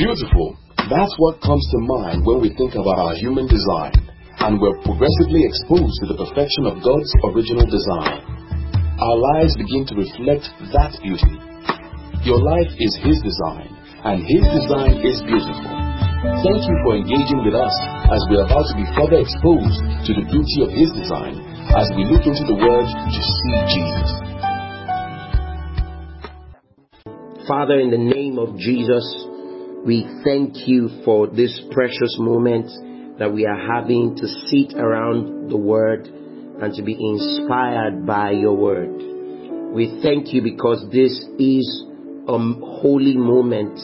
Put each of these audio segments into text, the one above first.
Beautiful. That's what comes to mind when we think about our human design, and we're progressively exposed to the perfection of God's original design. Our lives begin to reflect that beauty. Your life is His design, and His design is beautiful. Thank you for engaging with us as we're about to be further exposed to the beauty of His design as we look into the Word to see Jesus. Father, in the name of Jesus, we thank you for this precious moment that we are having to sit around the Word and to be inspired by your Word. We thank you because this is a holy moment,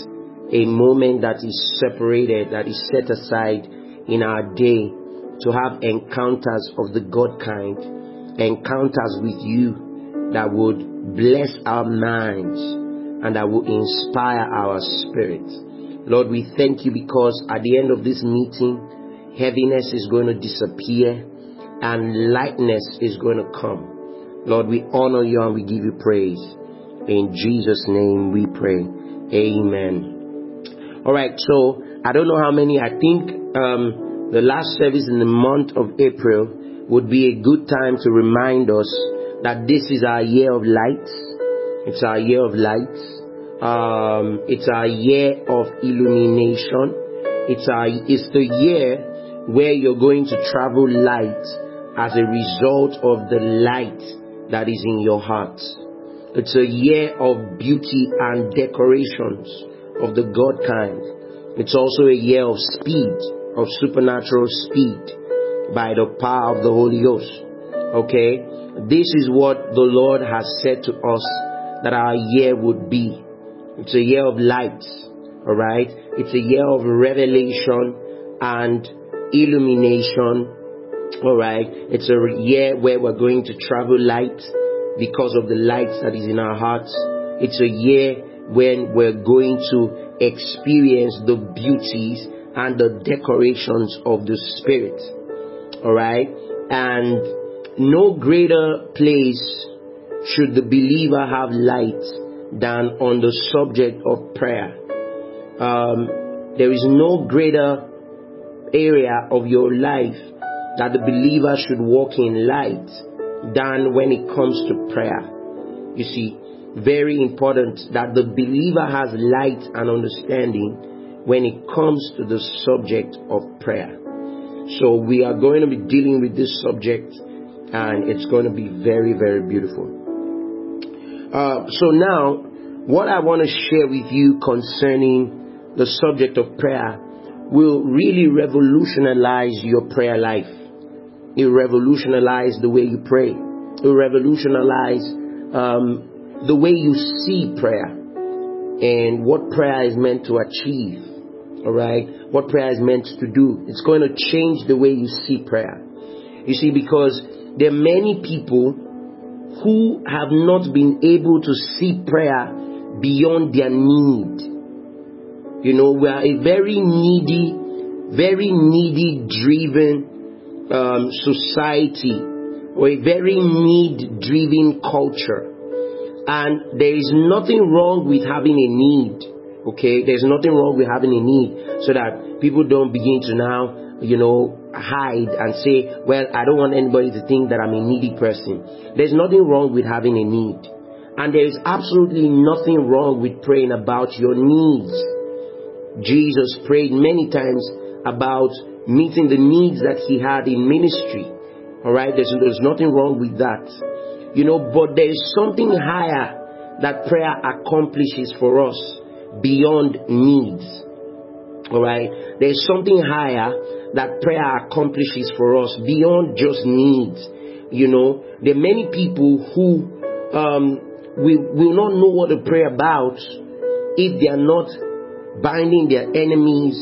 a moment that is separated, that is set aside in our day to have encounters of the God kind, encounters with you that would bless our minds and that will inspire our spirit. Lord, we thank you because at the end of this meeting, heaviness is going to disappear and lightness is going to come. Lord, we honor you and we give you praise. In Jesus' name we pray. Amen. All right, so I don't know how many, I think um, the last service in the month of April would be a good time to remind us that this is our year of lights. It's our year of lights um, it's a year of illumination. It's a, it's the year where you're going to travel light as a result of the light that is in your heart. It's a year of beauty and decorations of the God kind. It's also a year of speed, of supernatural speed by the power of the Holy Ghost. Okay? This is what the Lord has said to us that our year would be. It's a year of light. Alright? It's a year of revelation and illumination. Alright? It's a year where we're going to travel light because of the light that is in our hearts. It's a year when we're going to experience the beauties and the decorations of the Spirit. Alright? And no greater place should the believer have light than on the subject of prayer. Um, there is no greater area of your life that the believer should walk in light than when it comes to prayer. You see, very important that the believer has light and understanding when it comes to the subject of prayer. So we are going to be dealing with this subject and it's going to be very, very beautiful. Uh, so now, what I want to share with you concerning the subject of prayer will really revolutionize your prayer life. It will revolutionize the way you pray. It will revolutionize um, the way you see prayer and what prayer is meant to achieve. All right, what prayer is meant to do. It's going to change the way you see prayer. You see, because there are many people who have not been able to see prayer beyond their need. You know, we are a very needy, very needy driven um, society or a very need driven culture. And there is nothing wrong with having a need. Okay, there's nothing wrong with having a need so that people don't begin to now you know, hide and say, well, I don't want anybody to think that I'm a needy person. There's nothing wrong with having a need. And there is absolutely nothing wrong with praying about your needs. Jesus prayed many times about meeting the needs that he had in ministry. Alright, there's, there's nothing wrong with that. You know, but there is something higher that prayer accomplishes for us beyond needs. Alright, there's something higher that prayer accomplishes for us beyond just needs. You know, there are many people who um, will, will not know what to pray about if they are not binding their enemies,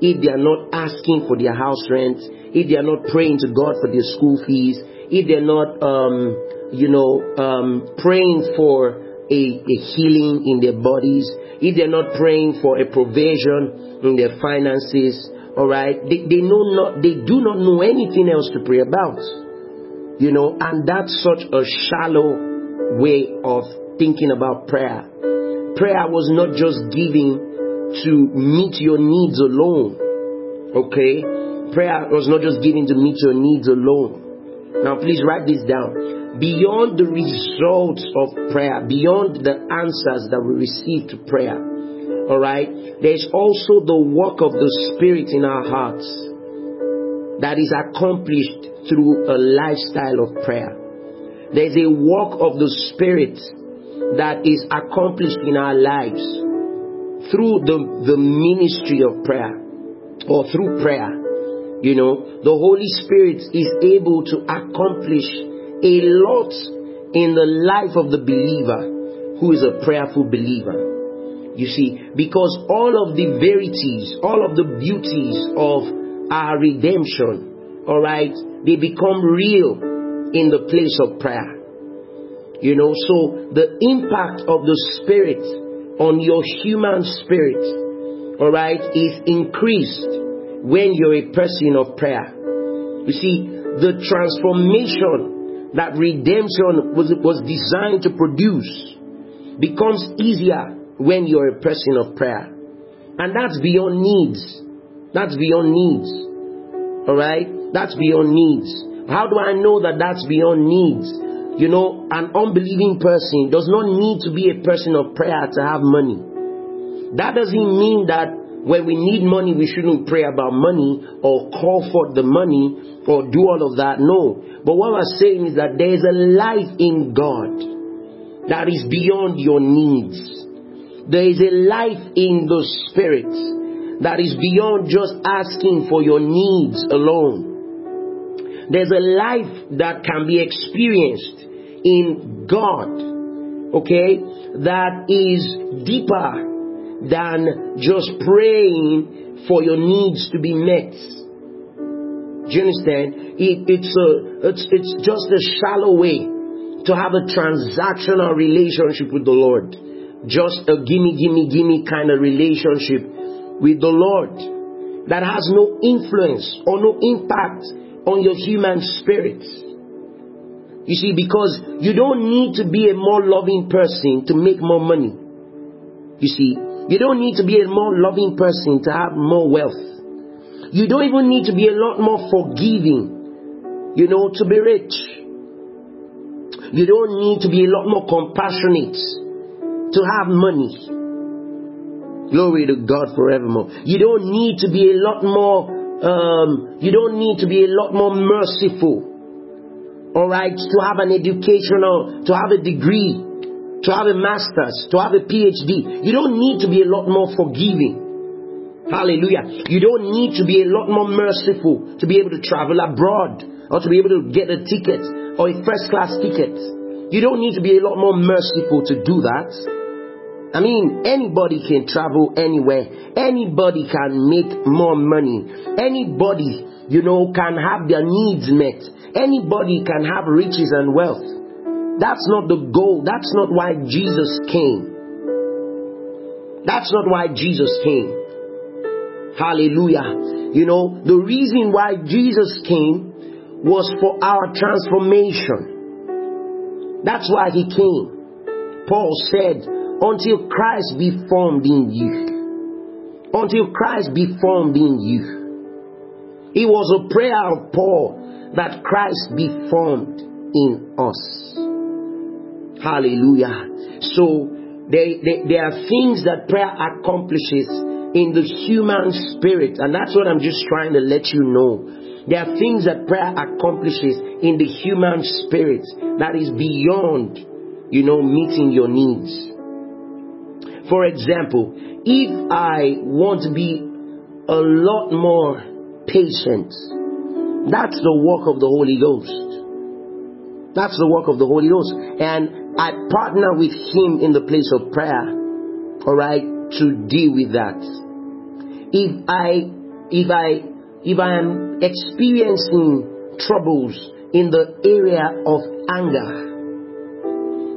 if they are not asking for their house rent, if they are not praying to God for their school fees, if they're not, um, you know, um, praying for a, a healing in their bodies, if they're not praying for a provision in their finances, all right, they, they know not, they do not know anything else to pray about. You know, and that's such a shallow way of thinking about prayer. Prayer was not just giving to meet your needs alone. Okay? Prayer was not just giving to meet your needs alone. Now, please write this down. Beyond the results of prayer, beyond the answers that we receive to prayer, all right, there's also the work of the Spirit in our hearts that is accomplished through a lifestyle of prayer. There's a work of the Spirit that is accomplished in our lives through the, the ministry of prayer or through prayer. You know, the Holy Spirit is able to accomplish a lot in the life of the believer who is a prayerful believer. You see, because all of the verities, all of the beauties of our redemption, all right, they become real in the place of prayer. You know, so the impact of the Spirit on your human spirit, all right, is increased when you're a person of prayer. You see, the transformation that redemption was, was designed to produce becomes easier when you're a person of prayer. And that's beyond needs. That's beyond needs. All right? That's beyond needs. How do I know that that's beyond needs? You know, an unbelieving person does not need to be a person of prayer to have money. That doesn't mean that when we need money, we shouldn't pray about money or call for the money or do all of that. No. But what I'm saying is that there is a life in God that is beyond your needs. There is a life in the Spirit that is beyond just asking for your needs alone. There's a life that can be experienced in God, okay, that is deeper than just praying for your needs to be met. Do you understand? It, it's a, it's, it's just a shallow way to have a transactional relationship with the Lord. Just a gimme, gimme, gimme kind of relationship with the Lord that has no influence or no impact on your human spirit. You see, because you don't need to be a more loving person to make more money. You see, you don't need to be a more loving person to have more wealth. You don't even need to be a lot more forgiving, you know, to be rich. You don't need to be a lot more compassionate to have money. Glory to God forevermore. You don't need to be a lot more, um, you don't need to be a lot more merciful all right, to have an educational, to have a degree, to have a master's, to have a PhD. You don't need to be a lot more forgiving. Hallelujah. You don't need to be a lot more merciful to be able to travel abroad or to be able to get a ticket or a first class ticket. You don't need to be a lot more merciful to do that. I mean, anybody can travel anywhere. Anybody can make more money. Anybody, you know, can have their needs met. Anybody can have riches and wealth. That's not the goal. That's not why Jesus came. That's not why Jesus came. Hallelujah. You know, the reason why Jesus came was for our transformation. That's why he came. Paul said, until Christ be formed in you. Until Christ be formed in you. It was a prayer of Paul that Christ be formed in us. Hallelujah. So there, there, there are things that prayer accomplishes in the human spirit, and that's what I'm just trying to let you know. There are things that prayer accomplishes in the human spirit that is beyond, you know, meeting your needs. For example, if I want to be a lot more patient, that's the work of the Holy Ghost. That's the work of the Holy Ghost. And I partner with Him in the place of prayer, alright, to deal with that. If I, if I, if I am experiencing troubles in the area of anger,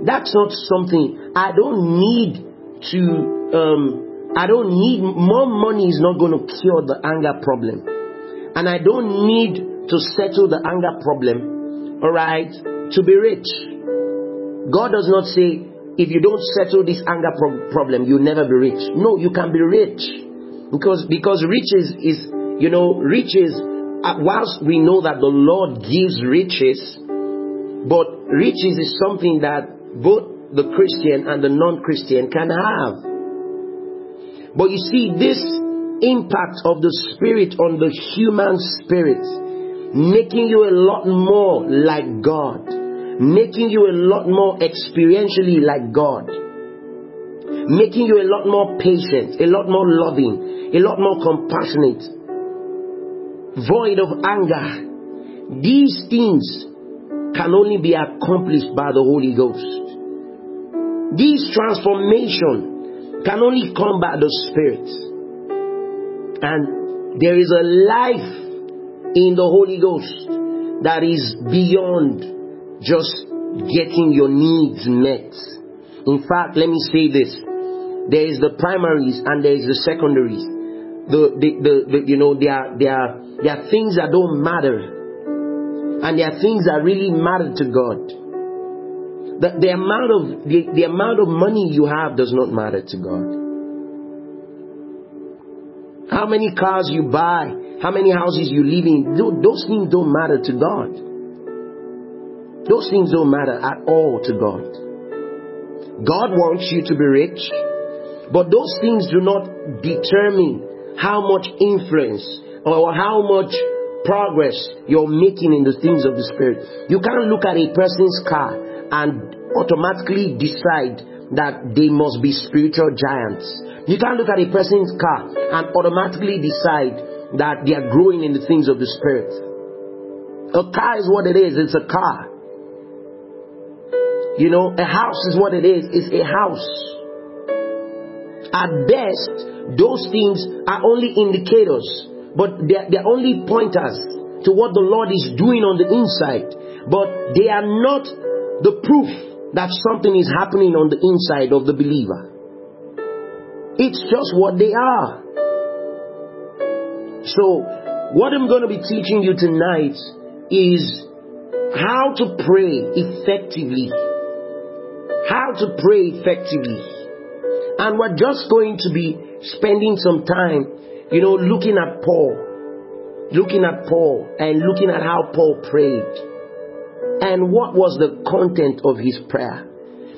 that's not something I don't need to um, I don't need more money is not going to cure the anger problem. And I don't need to settle the anger problem, all right, to be rich. God does not say, if you don't settle this anger pro- problem, you'll never be rich. No, you can be rich. Because, because riches is, you know, riches, uh, whilst we know that the Lord gives riches, but riches is something that both the Christian and the non-Christian can have. But you see, this impact of the Spirit on the human spirit, making you a lot more like God, making you a lot more experientially like God, making you a lot more patient, a lot more loving, a lot more compassionate, void of anger. These things can only be accomplished by the Holy Ghost. This transformation can only come by the Spirit. And there is a life in the Holy Ghost that is beyond just getting your needs met. In fact, let me say this. There is the primaries and there is the secondaries. The, the, the, the you know, there are, there, are, there are things that don't matter. And there are things that really matter to God. The, the amount of the, the amount of money you have does not matter to God. How many cars you buy, how many houses you live in, those things don't matter to God. Those things don't matter at all to God. God wants you to be rich, but those things do not determine how much influence or how much progress you're making in the things of the Spirit. You can't look at a person's car and automatically decide that they must be spiritual giants. You can't look at a person's car and automatically decide that they are growing in the things of the Spirit. A car is what it is, it's a car. You know, a house is what it is, it's a house. At best, those things are only indicators, but they're, they're only pointers to what the Lord is doing on the inside. But they are not the proof that something is happening on the inside of the believer. It's just what they are. So, what I'm going to be teaching you tonight is how to pray effectively. How to pray effectively. And we're just going to be spending some time, you know, looking at Paul. Looking at Paul and looking at how Paul prayed and what was the content of his prayer.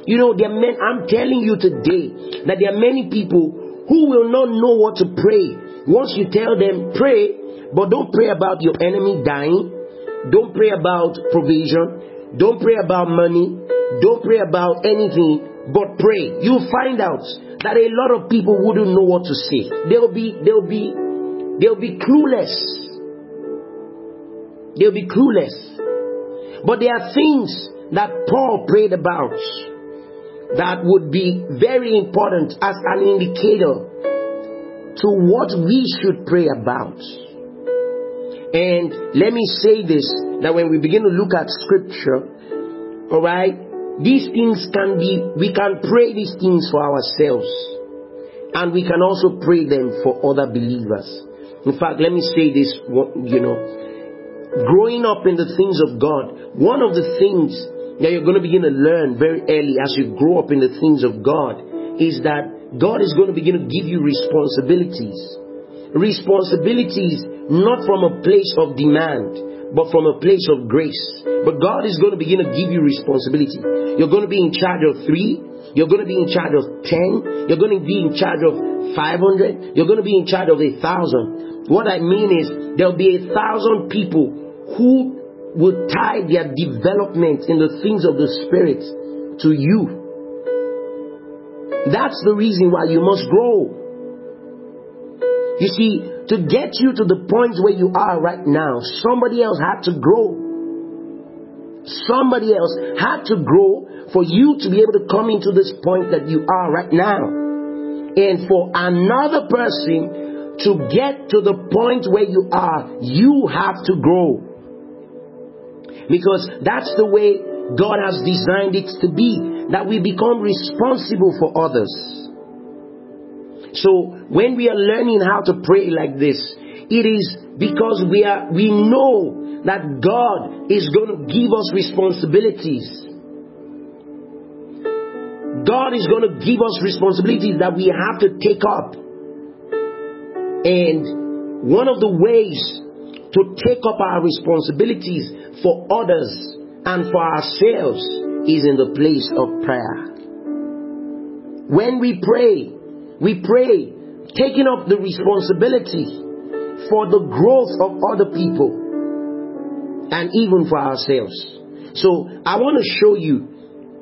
You know, there are men, I'm telling you today that there are many people who will not know what to pray. Once you tell them, pray, but don't pray about your enemy dying. Don't pray about provision. Don't pray about money. Don't pray about anything, but pray. You'll find out that a lot of people wouldn't know what to say. They'll be, they'll be, they'll be clueless. They'll be clueless. But there are things that Paul prayed about that would be very important as an indicator to what we should pray about. And let me say this that when we begin to look at scripture, all right, these things can be, we can pray these things for ourselves, and we can also pray them for other believers. In fact, let me say this, you know, growing up in the things of God, one of the things that you're going to begin to learn very early as you grow up in the things of God is that God is going to begin to give you responsibilities. Responsibilities not from a place of demand, but from a place of grace. But God is going to begin to give you responsibility. You're going to be in charge of three, you're going to be in charge of ten, you're going to be in charge of 500, you're going to be in charge of a thousand. What I mean is, there'll be a thousand people who will tie their development in the things of the Spirit to you. That's the reason why you must grow. You see, to get you to the point where you are right now, somebody else had to grow. Somebody else had to grow for you to be able to come into this point that you are right now. And for another person to get to the point where you are, you have to grow. Because that's the way God has designed it to be, that we become responsible for others. So when we are learning how to pray like this, it is because we are we know that God is going to give us responsibilities. God is going to give us responsibilities that we have to take up. And one of the ways to take up our responsibilities for others and for ourselves is in the place of prayer. When we pray, we pray taking up the responsibility for the growth of other people and even for ourselves. So I want to show you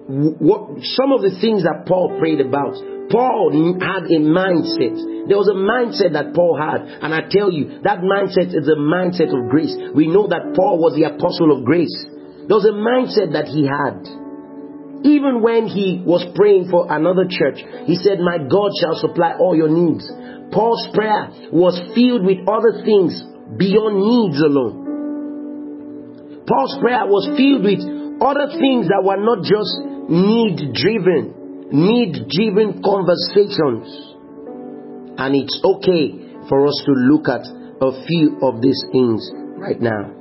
what some of the things that Paul prayed about. Paul had a mindset. There was a mindset that Paul had, and I tell you, that mindset is a mindset of grace. We know that Paul was the apostle of grace. There was a mindset that he had. Even when he was praying for another church, he said, My God shall supply all your needs. Paul's prayer was filled with other things beyond needs alone. Paul's prayer was filled with other things that were not just need driven, need driven conversations. And it's okay for us to look at a few of these things right now.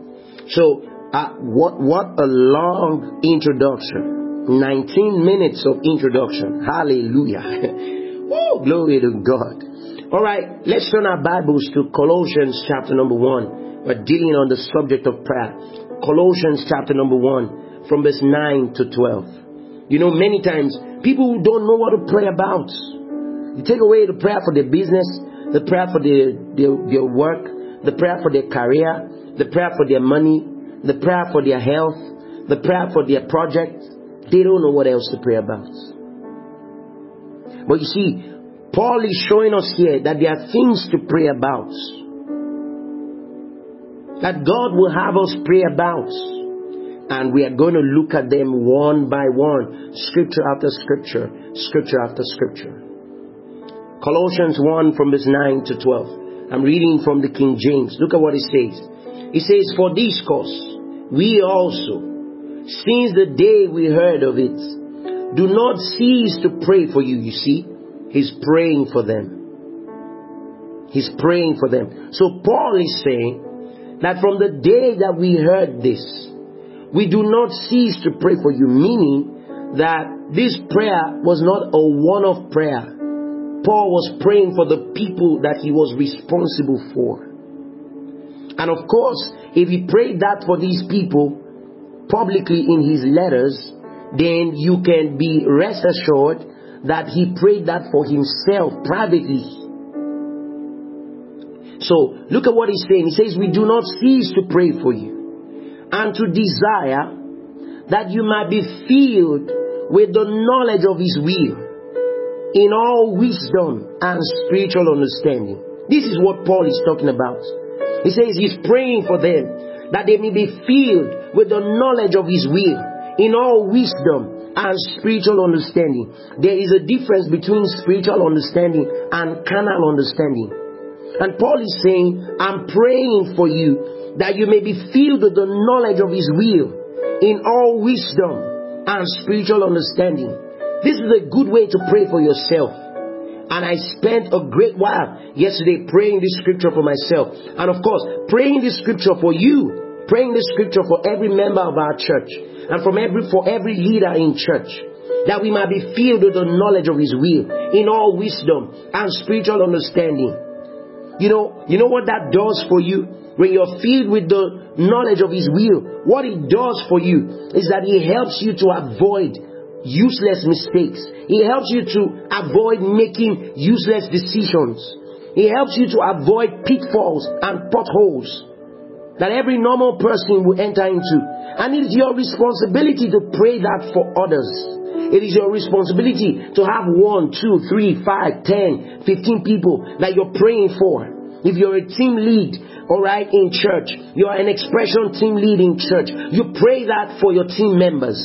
So, uh, what, what a long introduction. 19 minutes of introduction. Hallelujah. Woo, glory to God. All right, let's turn our Bibles to Colossians chapter number 1. We're dealing on the subject of prayer. Colossians chapter number 1 from verse 9 to 12. You know, many times people don't know what to pray about. You take away the prayer for their business, the prayer for their, their, their work, the prayer for their career, the prayer for their money, the prayer for their health, the prayer for their project, they don't know what else to pray about. But you see, Paul is showing us here that there are things to pray about. That God will have us pray about. And we are going to look at them one by one, scripture after scripture, scripture after scripture. Colossians 1 from verse 9 to 12. I'm reading from the King James. Look at what it says. It says, For this cause, we also, since the day we heard of it, do not cease to pray for you, you see. He's praying for them. He's praying for them. So Paul is saying that from the day that we heard this, we do not cease to pray for you, meaning that this prayer was not a one-off prayer. Paul was praying for the people that he was responsible for. And of course, if he prayed that for these people, publicly in his letters, then you can be rest assured that he prayed that for himself privately. So, look at what he's saying. He says, We do not cease to pray for you and to desire that you might be filled with the knowledge of his will in all wisdom and spiritual understanding. This is what Paul is talking about. He says he's praying for them that they may be filled with the knowledge of His will in all wisdom and spiritual understanding. There is a difference between spiritual understanding and carnal understanding. And Paul is saying, I'm praying for you that you may be filled with the knowledge of His will in all wisdom and spiritual understanding. This is a good way to pray for yourself. And I spent a great while yesterday praying this scripture for myself. And of course, praying this scripture for you praying this scripture for every member of our church and from every for every leader in church that we might be filled with the knowledge of his will in all wisdom and spiritual understanding. You know you know what that does for you? When you're filled with the knowledge of his will what it does for you is that it helps you to avoid useless mistakes. It helps you to avoid making useless decisions. It helps you to avoid pitfalls and potholes that every normal person will enter into. And it is your responsibility to pray that for others. It is your responsibility to have one, two, three, five, ten, fifteen people that you're praying for. If you're a team lead, alright, in church, you're an expression team lead in church, you pray that for your team members.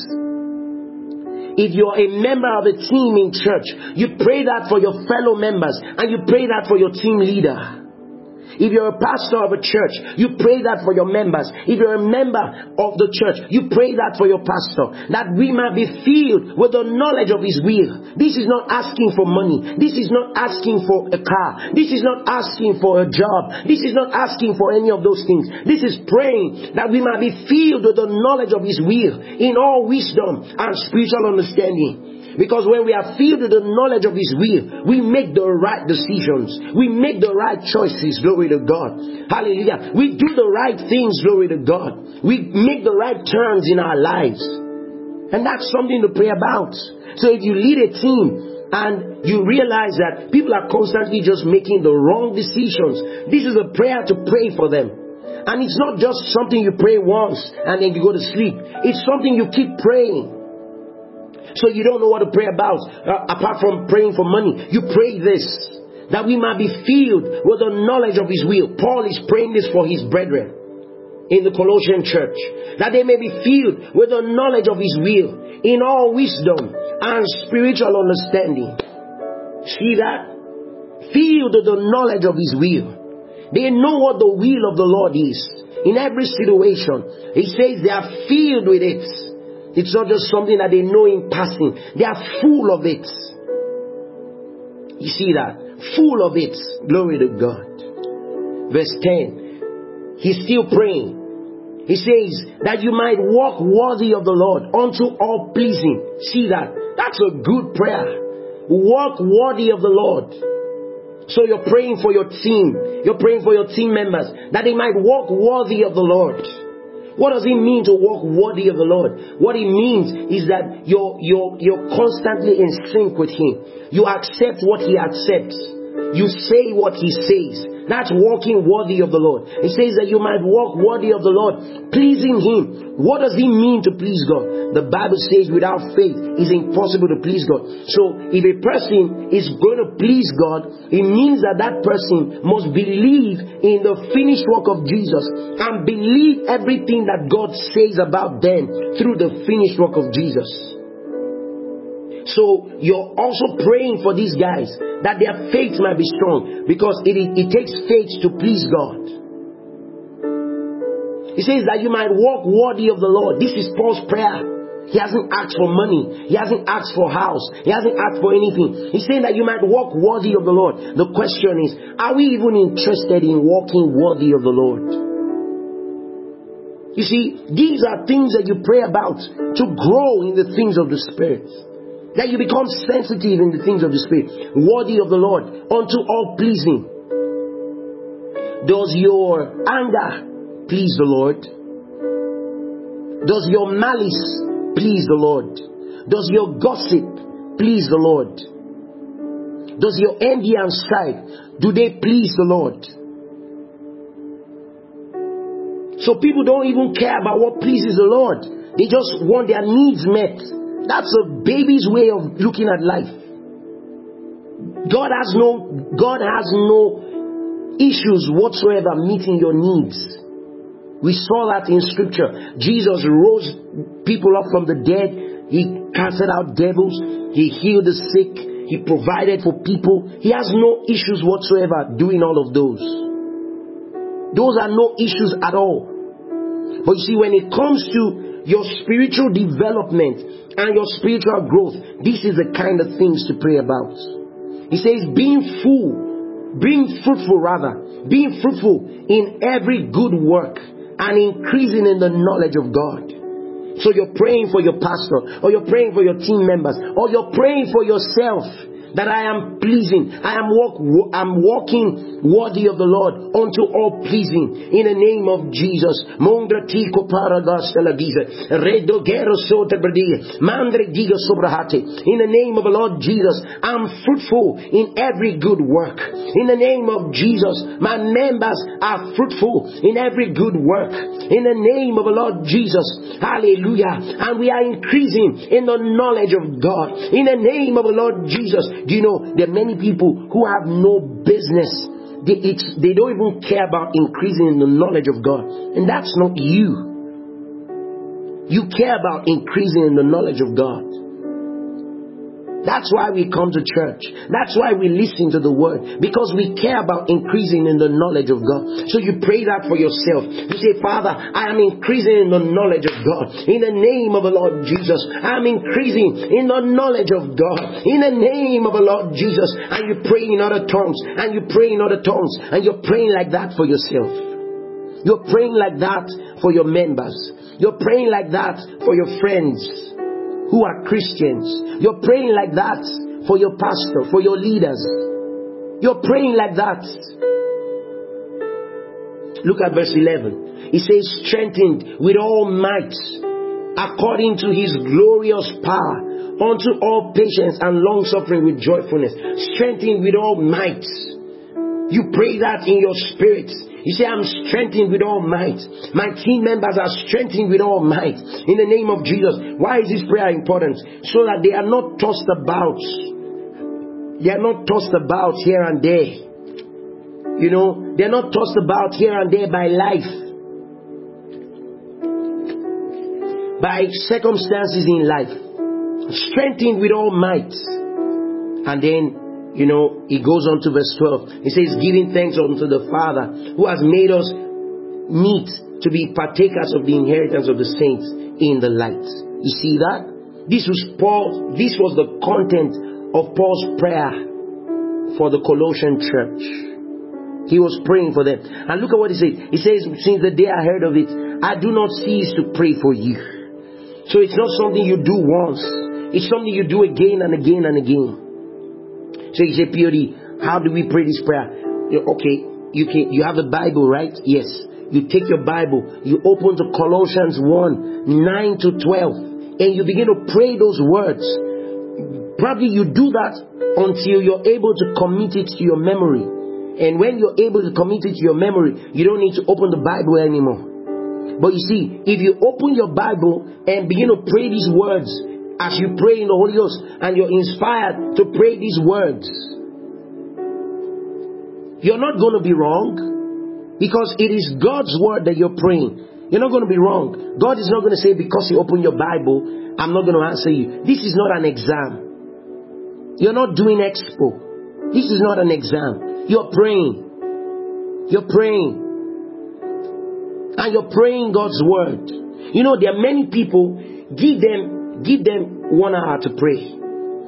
If you're a member of a team in church, you pray that for your fellow members and you pray that for your team leader. If you're a pastor of a church, you pray that for your members. If you're a member of the church, you pray that for your pastor. That we might be filled with the knowledge of His will. This is not asking for money. This is not asking for a car. This is not asking for a job. This is not asking for any of those things. This is praying that we might be filled with the knowledge of His will in all wisdom and spiritual understanding. Because when we are filled with the knowledge of His will, we make the right decisions. We make the right choices. Glory to God. Hallelujah. We do the right things. Glory to God. We make the right turns in our lives. And that's something to pray about. So if you lead a team, and you realize that people are constantly just making the wrong decisions. This is a prayer to pray for them. And it's not just something you pray once and then you go to sleep. It's something you keep praying. So you don't know what to pray about uh, apart from praying for money. You pray this that we might be filled with the knowledge of His will. Paul is praying this for his brethren in the Colossian church that they may be filled with the knowledge of His will in all wisdom and spiritual understanding. See that? Filled with the knowledge of His will. They know what the will of the Lord is in every situation. He says they are filled with it. It's not just something that they know in passing. They are full of it. You see that? Full of it. Glory to God. Verse 10. He's still praying. He says that you might walk worthy of the Lord unto all pleasing. See that? That's a good prayer. Walk worthy of the Lord. So you're praying for your team. You're praying for your team members that they might walk worthy of the Lord. What does it mean to walk worthy of the Lord? What it means is that you're, you're, you're constantly in sync with Him. You accept what He accepts. You say what He says. That's walking worthy of the Lord. It says that you might walk worthy of the Lord, pleasing Him. What does it mean to please God? The Bible says without faith it's impossible to please God. So if a person is going to please God, it means that that person must believe in the finished work of Jesus and believe everything that God says about them through the finished work of Jesus. So you're also praying for these guys that their faith might be strong because it, it takes faith to please God. He says that you might walk worthy of the Lord. This is Paul's prayer. He hasn't asked for money. He hasn't asked for house. He hasn't asked for anything. He's saying that you might walk worthy of the Lord. The question is, are we even interested in walking worthy of the Lord? You see, these are things that you pray about to grow in the things of the Spirit. That you become sensitive in the things of the Spirit, worthy of the Lord, unto all pleasing. Does your anger please the Lord? Does your malice please the Lord? Does your gossip please the Lord? Does your envy and strife, do they please the Lord? So people don't even care about what pleases the Lord. They just want their needs met. That's a baby's way of looking at life. God has no God has no issues whatsoever meeting your needs. We saw that in scripture. Jesus rose people up from the dead. He casted out devils. He healed the sick. He provided for people. He has no issues whatsoever doing all of those. Those are no issues at all. But you see, when it comes to your spiritual development and your spiritual growth, this is the kind of things to pray about. He says, being full, being fruitful rather, being fruitful in every good work and increasing in the knowledge of God. So you're praying for your pastor, or you're praying for your team members, or you're praying for yourself that I am pleasing. I am walk, I'm walking worthy of the Lord unto all pleasing in the name of Jesus. Mandre. In the name of the Lord Jesus, I'm fruitful in every good work. In the name of Jesus, my members are fruitful in every good work. In the name of the Lord Jesus. Hallelujah. And we are increasing in the knowledge of God. In the name of the Lord Jesus. Do you know there are many people who have no business? They, they don't even care about increasing in the knowledge of God. And that's not you. You care about increasing in the knowledge of God. That's why we come to church. That's why we listen to the word. Because we care about increasing in the knowledge of God. So you pray that for yourself. You say, Father, I am increasing in the knowledge of God. In the name of the Lord Jesus. I am increasing in the knowledge of God. In the name of the Lord Jesus. And you pray in other tongues. And you pray in other tongues. And you're praying like that for yourself. You're praying like that for your members. You're praying like that for your friends. Who are Christians. You're praying like that for your pastor, for your leaders. You're praying like that. Look at verse 11. It says, strengthened with all might according to his glorious power unto all patience and long suffering with joyfulness, strengthened with all might. You pray that in your spirit. You say, I'm strengthened with all might. My team members are strengthened with all might. In the name of Jesus. Why is this prayer important? So that they are not tossed about. They are not tossed about here and there. You know, they're not tossed about here and there by life. By circumstances in life. Strengthened with all might. And then you know, he goes on to verse 12. He says, giving thanks unto the Father who has made us meet to be partakers of the inheritance of the saints in the light. You see that? This was Paul, this was the content of Paul's prayer for the Colossian church. He was praying for them. And look at what he says. He says, Since the day I heard of it, I do not cease to pray for you. So it's not something you do once, it's something you do again and again and again. Say, how do we pray this prayer? Okay, you can you have a Bible, right? Yes. You take your Bible, you open to Colossians 1, 9 to 12, and you begin to pray those words. Probably you do that until you're able to commit it to your memory. And when you're able to commit it to your memory, you don't need to open the Bible anymore. But you see, if you open your Bible and begin to pray these words, as you pray in the Holy Ghost and you're inspired to pray these words, you're not going to be wrong because it is God's word that you're praying. You're not going to be wrong. God is not going to say, because you open your Bible, I'm not going to answer you. This is not an exam. You're not doing expo. This is not an exam. You're praying. You're praying. And you're praying God's word. You know, there are many people, give them Give them one hour to pray.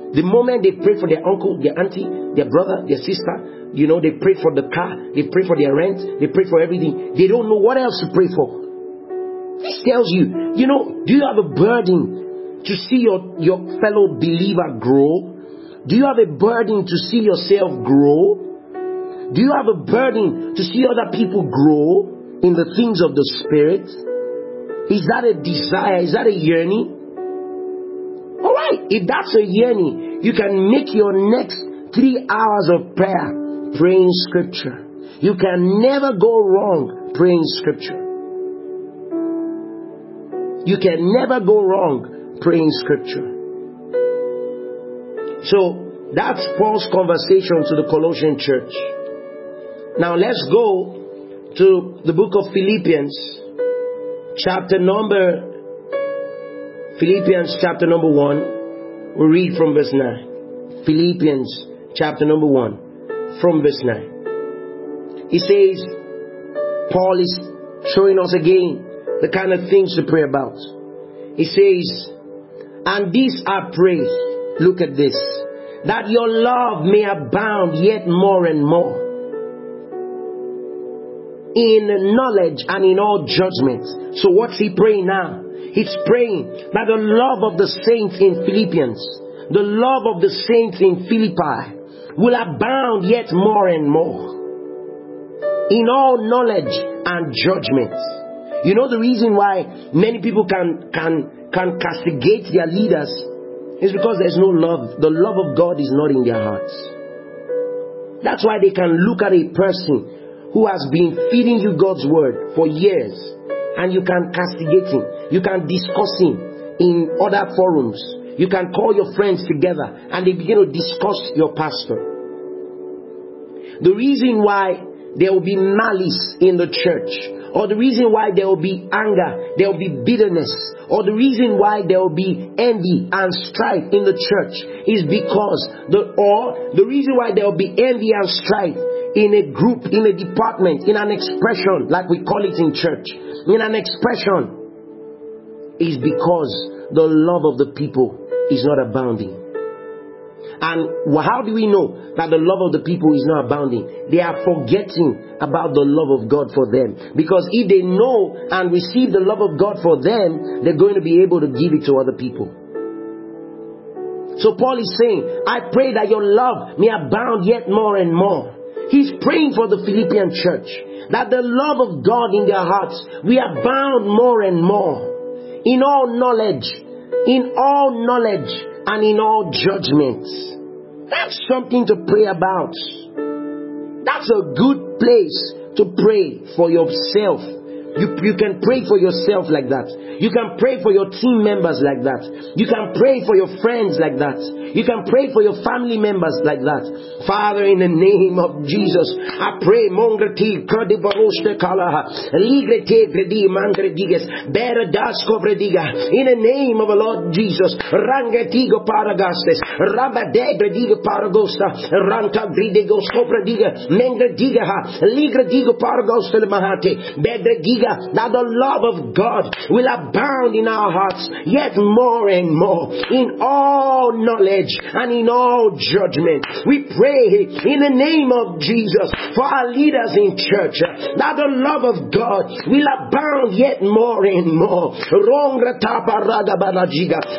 The moment they pray for their uncle, their auntie, their brother, their sister, you know, they pray for the car, they pray for their rent, they pray for everything. They don't know what else to pray for. This tells you, you know, do you have a burden to see your, your fellow believer grow? Do you have a burden to see yourself grow? Do you have a burden to see other people grow in the things of the Spirit? Is that a desire? Is that a yearning? Alright, if that's a yearning, you can make your next three hours of prayer praying scripture. You can never go wrong praying scripture. You can never go wrong praying scripture. So that's Paul's conversation to the Colossian church. Now let's go to the book of Philippians, chapter number Philippians chapter number 1, we read from verse 9. Philippians chapter number 1, from verse 9. He says, Paul is showing us again the kind of things to pray about. He says, And this I pray, look at this, that your love may abound yet more and more in knowledge and in all judgment. So what's he praying now? He's praying that the love of the saints in Philippians, the love of the saints in Philippi will abound yet more and more in all knowledge and judgment. You know the reason why many people can can can castigate their leaders is because there's no love. The love of God is not in their hearts. That's why they can look at a person who has been feeding you God's word for years and you can castigate him. You can discuss him in other forums. You can call your friends together and they begin to discuss your pastor. The reason why there will be malice in the church, or the reason why there will be anger, there will be bitterness, or the reason why there will be envy and strife in the church is because the or the reason why there will be envy and strife in a group, in a department, in an expression, like we call it in church, in an expression, is because the love of the people is not abounding. And how do we know that the love of the people is not abounding? They are forgetting about the love of God for them. Because if they know and receive the love of God for them, they're going to be able to give it to other people. So Paul is saying, I pray that your love may abound yet more and more. He's praying for the Philippian church that the love of God in their hearts will abound more and more in all knowledge, in all knowledge and in all judgments. That's something to pray about. That's a good place to pray for yourself you, you can pray for yourself like that. You can pray for your team members like that. You can pray for your friends like that. You can pray for your family members like that. Father, in the name of Jesus, I pray, in the name of the Lord Jesus, Rangatigo Paragastes, Rabade Grediga Paragosta, Ranta Gridego Sopradiga, Mengrediga, Ligredigo Paragosta Mahate, Bedregiga that the love of God will abound in our hearts yet more and more in all knowledge and in all judgment. We pray in the name of Jesus for our leaders in church that the love of God will abound yet more and more.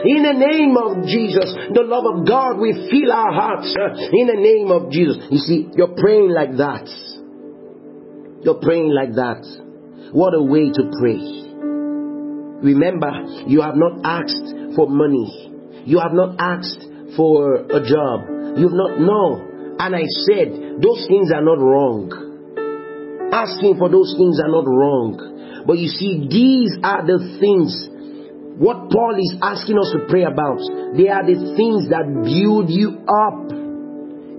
In the name of Jesus, the love of God will fill our hearts in the name of Jesus. You see, you're praying like that. You're praying like that. What a way to pray. Remember, you have not asked for money. You have not asked for a job. You've not, no. And I said, those things are not wrong. Asking for those things are not wrong. But you see, these are the things what Paul is asking us to pray about, they are the things that build you up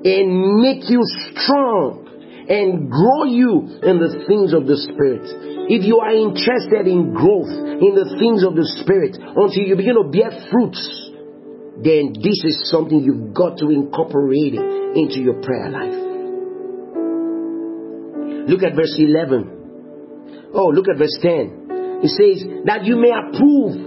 and make you strong and grow you in the things of the Spirit. If you are interested in growth in the things of the Spirit until you begin to bear fruits, then this is something you've got to incorporate into your prayer life. Look at verse 11. Oh, look at verse 10. It says, that you may approve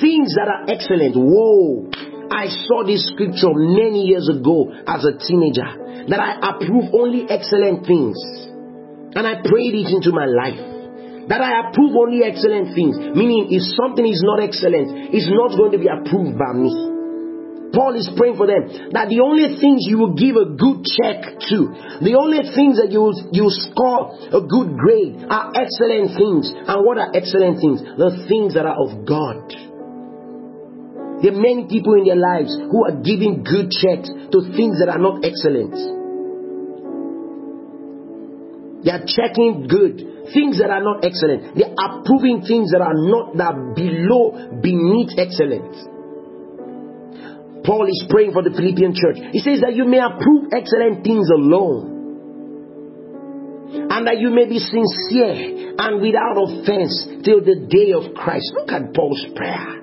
things that are excellent. Whoa. I saw this scripture many years ago as a teenager that I approve only excellent things. And I prayed it into my life that I approve only excellent things. Meaning, if something is not excellent, it's not going to be approved by me. Paul is praying for them that the only things you will give a good check to, the only things that you will, you score a good grade are excellent things. And what are excellent things? The things that are of God. There are many people in their lives who are giving good checks to things that are not excellent. They are checking good things that are not excellent. They are approving things that are not that below, beneath excellence. Paul is praying for the Philippian church. He says that you may approve excellent things alone. And that you may be sincere and without offense till the day of Christ. Look at Paul's prayer.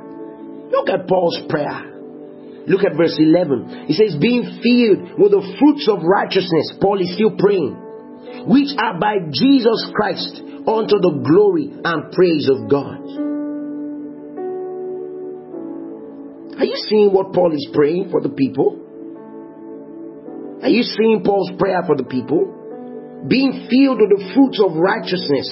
Look at Paul's prayer. Look at verse 11. He says, being filled with the fruits of righteousness. Paul is still praying which are by Jesus Christ unto the glory and praise of God. Are you seeing what Paul is praying for the people? Are you seeing Paul's prayer for the people? Being filled with the fruits of righteousness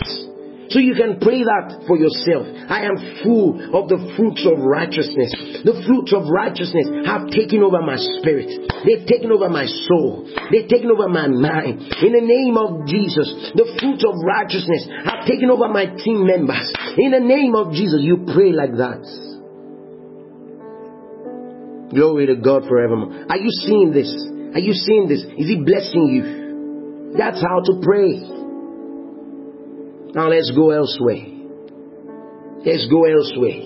so you can pray that for yourself. I am full of the fruits of righteousness. The fruits of righteousness have taken over my spirit. They've taken over my soul. They've taken over my mind. In the name of Jesus, the fruits of righteousness have taken over my team members. In the name of Jesus, you pray like that. Glory to God forevermore. Are you seeing this? Are you seeing this? Is He blessing you? That's how to pray. Now let's go elsewhere. Let's go elsewhere.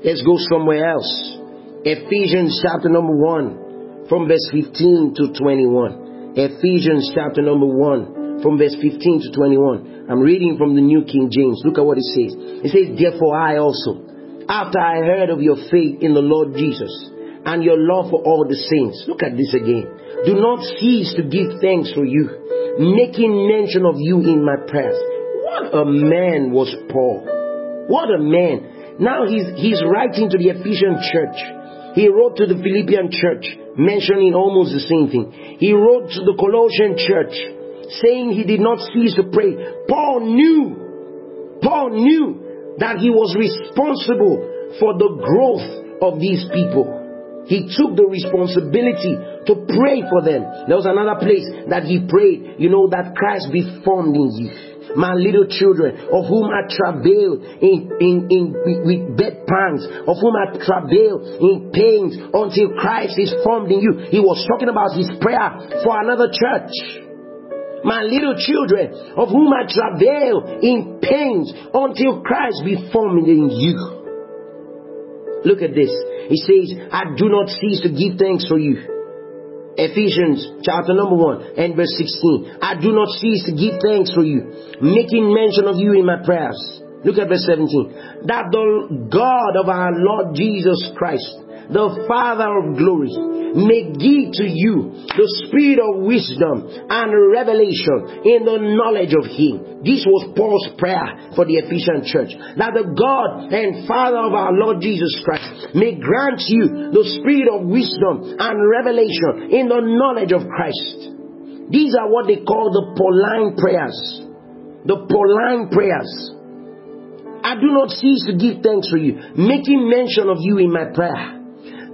Let's go somewhere else. Ephesians chapter number 1 from verse 15 to 21. Ephesians chapter number 1 from verse 15 to 21. I'm reading from the New King James. Look at what it says. It says, Therefore I also, after I heard of your faith in the Lord Jesus and your love for all the saints, look at this again. Do not cease to give thanks for you, making mention of you in my prayers a man was Paul. What a man. Now he's, he's writing to the Ephesian church. He wrote to the Philippian church, mentioning almost the same thing. He wrote to the Colossian church, saying he did not cease to pray. Paul knew, Paul knew that he was responsible for the growth of these people. He took the responsibility to pray for them. There was another place that he prayed, you know, that Christ be formed in you. My little children, of whom I travail in, in, in, with bed pangs, of whom I travail in pains until Christ is formed in you. He was talking about his prayer for another church my little children, of whom I travail in pains until Christ be formed in you. Look at this. He says, I do not cease to give thanks for you. Ephesians chapter number 1 and verse 16. I do not cease to give thanks for you, making mention of you in my prayers. Look at verse 17. That the God of our Lord Jesus Christ, the Father of glory, may give to you the spirit of wisdom and revelation in the knowledge of Him. This was Paul's prayer for the Ephesian church. That the God and Father of our Lord Jesus Christ may grant you the spirit of wisdom and revelation in the knowledge of Christ. These are what they call the Pauline prayers. The Pauline prayers. I do not cease to give thanks for you, making mention of you in my prayer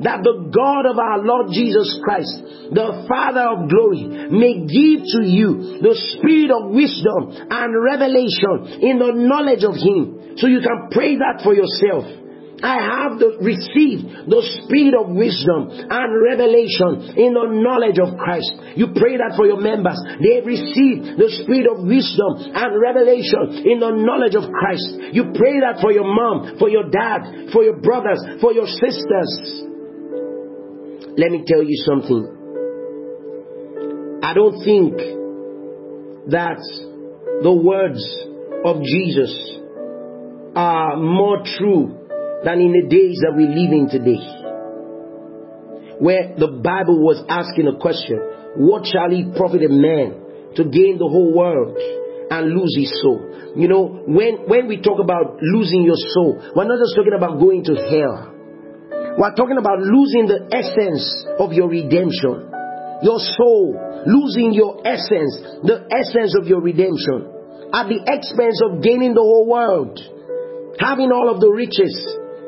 that the God of our Lord Jesus Christ, the Father of glory, may give to you the spirit of wisdom and revelation in the knowledge of Him. So you can pray that for yourself. I have the, received the spirit of wisdom and revelation in the knowledge of Christ. You pray that for your members. They received the spirit of wisdom and revelation in the knowledge of Christ. You pray that for your mom, for your dad, for your brothers, for your sisters. Let me tell you something. I don't think that the words of Jesus are more true than in the days that we live in today. Where the Bible was asking a question, what shall he profit a man to gain the whole world and lose his soul? You know, when, when we talk about losing your soul, we're not just talking about going to hell. We're talking about losing the essence of your redemption. Your soul, losing your essence, the essence of your redemption, at the expense of gaining the whole world, having all of the riches.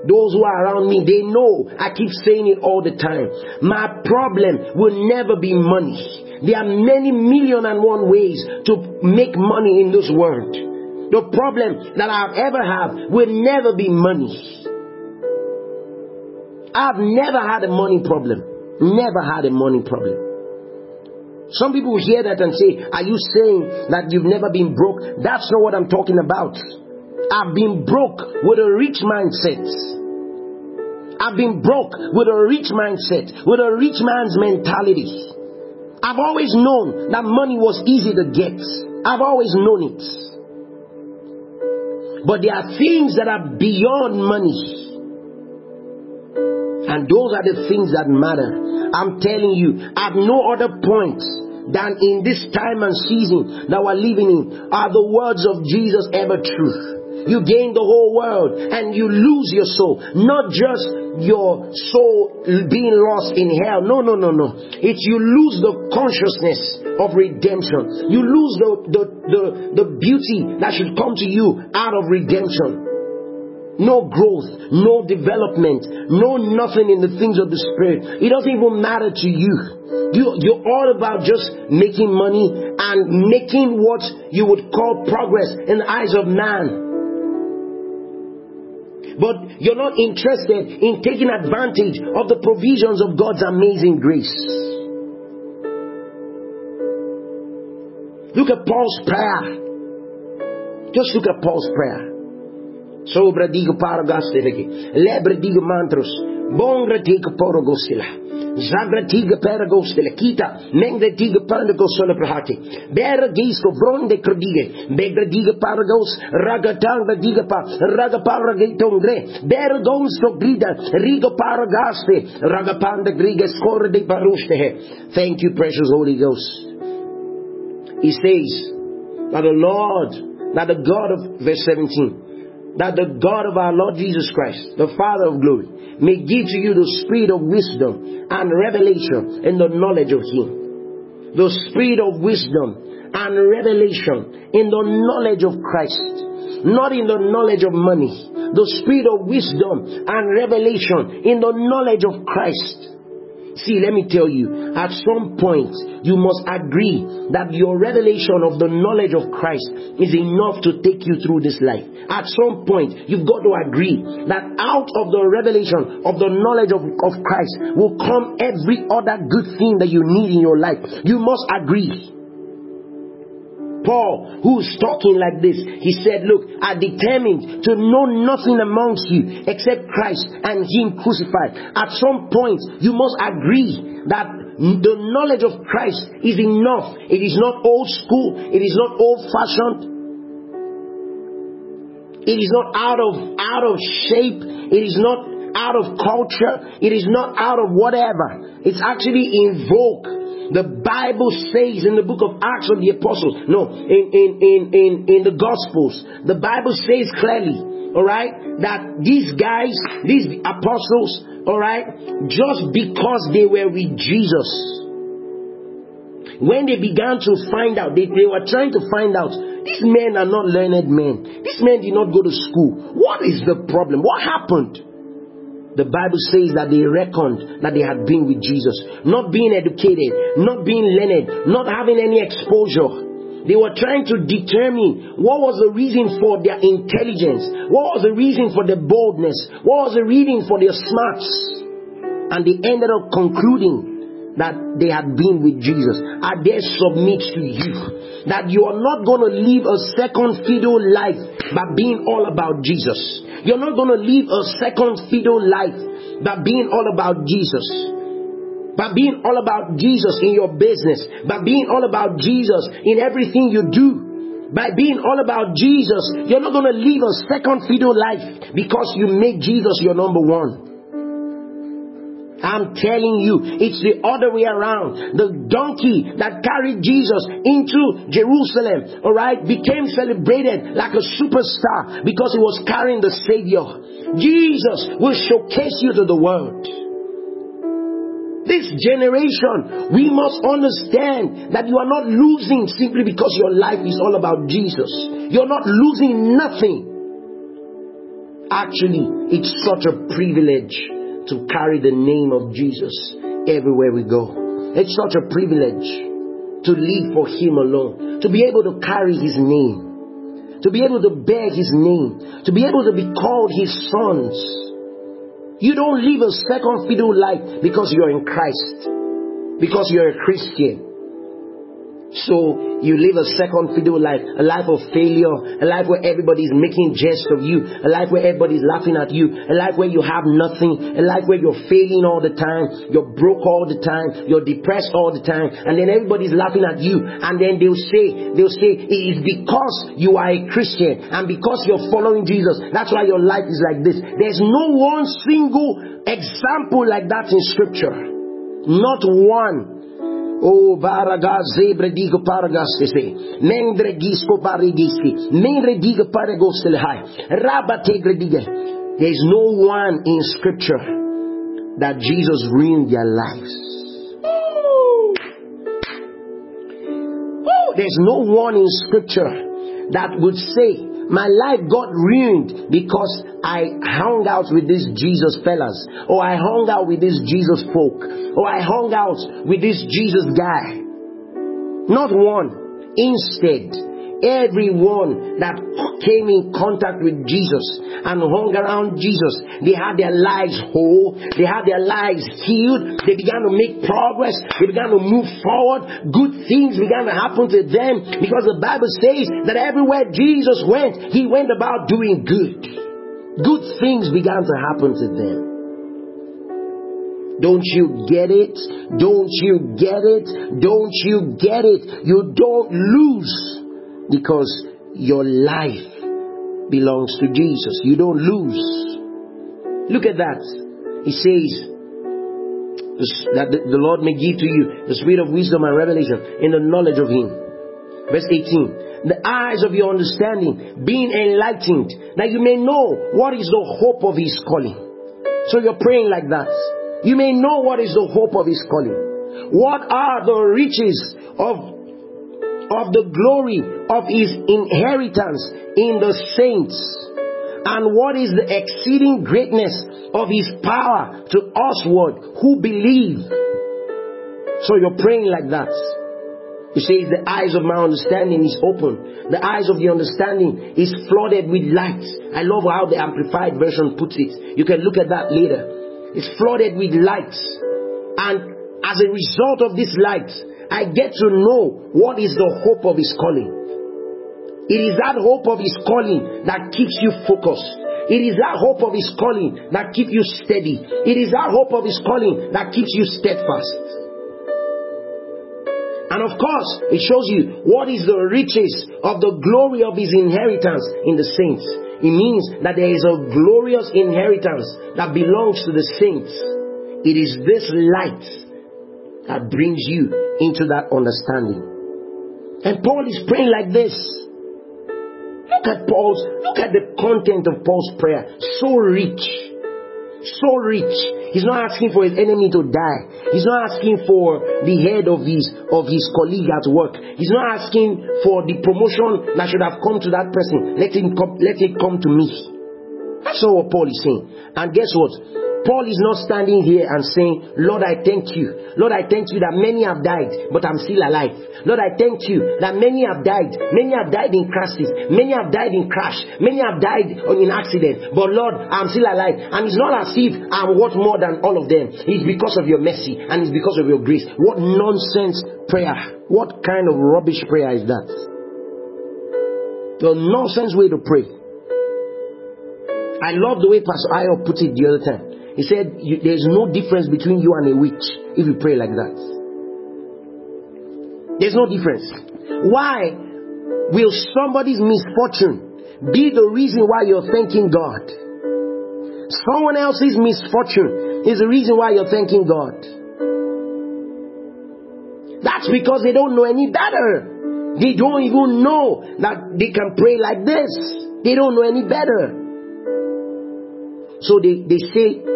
Those who are around me, they know I keep saying it all the time. My problem will never be money. There are many million and one ways to make money in this world. The problem that I've ever had will never be money. I've never had a money problem. Never had a money problem. Some people hear that and say, Are you saying that you've never been broke? That's not what I'm talking about. I've been broke with a rich mindset. I've been broke with a rich mindset, with a rich man's mentality. I've always known that money was easy to get. I've always known it. But there are things that are beyond money. And those are the things that matter. I'm telling you, at no other point than in this time and season that we're living in are the words of Jesus ever true. You gain the whole world and you lose your soul. Not just your soul being lost in hell. No, no, no, no. It's you lose the consciousness of redemption. You lose the, the, the, the beauty that should come to you out of redemption no growth, no development, no nothing in the things of the spirit. It doesn't even matter to you. you. You're all about just making money and making what you would call progress in the eyes of man. But you're not interested in taking advantage of the provisions of God's amazing grace. Look at Paul's prayer. Just look at Paul's prayer. Sobra digo paragastelegi. Lebre digo mantros. Bongra digo porogostila. Zagra tiga peragostila. Kita. Mengde diga pandagosola prahati. Bera gisko bronde krodige. Begra diga paragos. Ragatanga diga pa. Raga paragatongre. Bera gonsto grida. Rigo paragaste. Ragapanda griga score de paruste. Thank you, precious Holy Ghost. He says that the Lord, that the God of verse 17 that the God of our Lord Jesus Christ, the Father of glory, may give to you the spirit of wisdom and revelation in the knowledge of Him. The spirit of wisdom and revelation in the knowledge of Christ, not in the knowledge of money. The spirit of wisdom and revelation in the knowledge of Christ See, let me tell you, at some point, you must agree that your revelation of the knowledge of Christ is enough to take you through this life. At some point, you've got to agree that out of the revelation of the knowledge of, of Christ will come every other good thing that you need in your life. You must agree. Paul, who's talking like this, he said, Look, I determined to know nothing amongst you except Christ and Him crucified. At some point, you must agree that the knowledge of Christ is enough. It is not old school, it is not old fashioned. It is not out of out of shape. It is not out of culture. It is not out of whatever. It's actually in vogue the Bible says in the book of Acts of the Apostles, no, in, in, in, in, in the Gospels, the Bible says clearly, alright, that these guys, these apostles, alright, just because they were with Jesus, when they began to find out, they, they were trying to find out, these men are not learned men. These men did not go to school. What is the problem? What happened? The Bible says that they reckoned that they had been with Jesus. Not being educated, not being learned, not having any exposure. They were trying to determine what was the reason for their intelligence, what was the reason for their boldness, what was the reason for their smarts. And they ended up concluding that they had been with Jesus. I dare submit to you that you are not going to live a second fiddle life by being all about Jesus. You're not going to live a second fiddle life by being all about Jesus. By being all about Jesus in your business. By being all about Jesus in everything you do. By being all about Jesus, you're not going to live a second fiddle life because you make Jesus your number one. I'm telling you, it's the other way around. The donkey that carried Jesus into Jerusalem, alright, became celebrated like a superstar because he was carrying the Savior. Jesus will showcase you to the world. This generation, we must understand that you are not losing simply because your life is all about Jesus. You're not losing nothing. Actually, it's such a privilege to carry the name of Jesus everywhere we go. It's such a privilege to live for Him alone, to be able to carry His name, to be able to bear His name, to be able to be called His sons. You don't live a second fiddle life because you're in Christ, because you're a Christian. So you live a second fiddle life, a life of failure, a life where everybody's making jest of you, a life where everybody's laughing at you, a life where you have nothing, a life where you're failing all the time, you're broke all the time, you're depressed all the time, and then everybody's laughing at you, and then they'll say, they'll say, it is because you are a Christian and because you're following Jesus. That's why your life is like this. There's no one single example like that in scripture. Not one. Oh, varaga zebre digo paragastese. Mendre gisco parigiski. Mendre diga paragostele hai. Rabategre diga. There's no one in scripture that Jesus ruined their lives. There's no one in scripture that would say, my life got ruined because I hung out with these Jesus fellas, or I hung out with this Jesus folk, or I hung out with this Jesus guy. Not one. Instead, everyone that came in contact with Jesus and hung around Jesus, they had their lives whole, they had their lives healed, they began to make progress, they began to move forward, good things began to happen to them because the Bible says that everywhere Jesus went, he went about doing good. Good things began to happen to them. Don't you get it? Don't you get it? Don't you get it? You don't lose because your life belongs to Jesus. You don't lose. Look at that. He says that the Lord may give to you the spirit of wisdom and revelation in the knowledge of Him. Verse 18. The eyes of your understanding being enlightened, that you may know what is the hope of His calling. So you're praying like that. You may know what is the hope of His calling. What are the riches of of the glory of his inheritance in the saints. And what is the exceeding greatness of his power to usward who believe? So you're praying like that. You say the eyes of my understanding is open. The eyes of the understanding is flooded with light. I love how the amplified version puts it. You can look at that later. It's flooded with light. And as a result of this light, I get to know what is the hope of his calling. It is that hope of his calling that keeps you focused. It is that hope of his calling that keeps you steady. It is that hope of his calling that keeps you steadfast. And of course, it shows you what is the riches of the glory of his inheritance in the saints. It means that there is a glorious inheritance that belongs to the saints. It is this light that brings you into that understanding. And Paul is praying like this. Look at Paul's, look at the content of Paul's prayer. So rich so rich. He's not asking for his enemy to die. He's not asking for the head of his of his colleague at work. He's not asking for the promotion that should have come to that person. Let him come, let it come to me. That's what Paul is saying. And guess what? Paul is not standing here and saying, Lord, I thank you. Lord, I thank you that many have died, but I'm still alive. Lord, I thank you that many have died. Many have died in crashes. Many have died in crash. Many have died in accident. But Lord, I'm still alive. And it's not as if I'm worth more than all of them. It's because of your mercy and it's because of your grace. What nonsense prayer. What kind of rubbish prayer is that? The nonsense way to pray. I love the way Pastor Ayo put it the other time. He said, There's no difference between you and a witch if you pray like that. There's no difference. Why will somebody's misfortune be the reason why you're thanking God? Someone else's misfortune is the reason why you're thanking God. That's because they don't know any better. They don't even know that they can pray like this. They don't know any better. So they, they say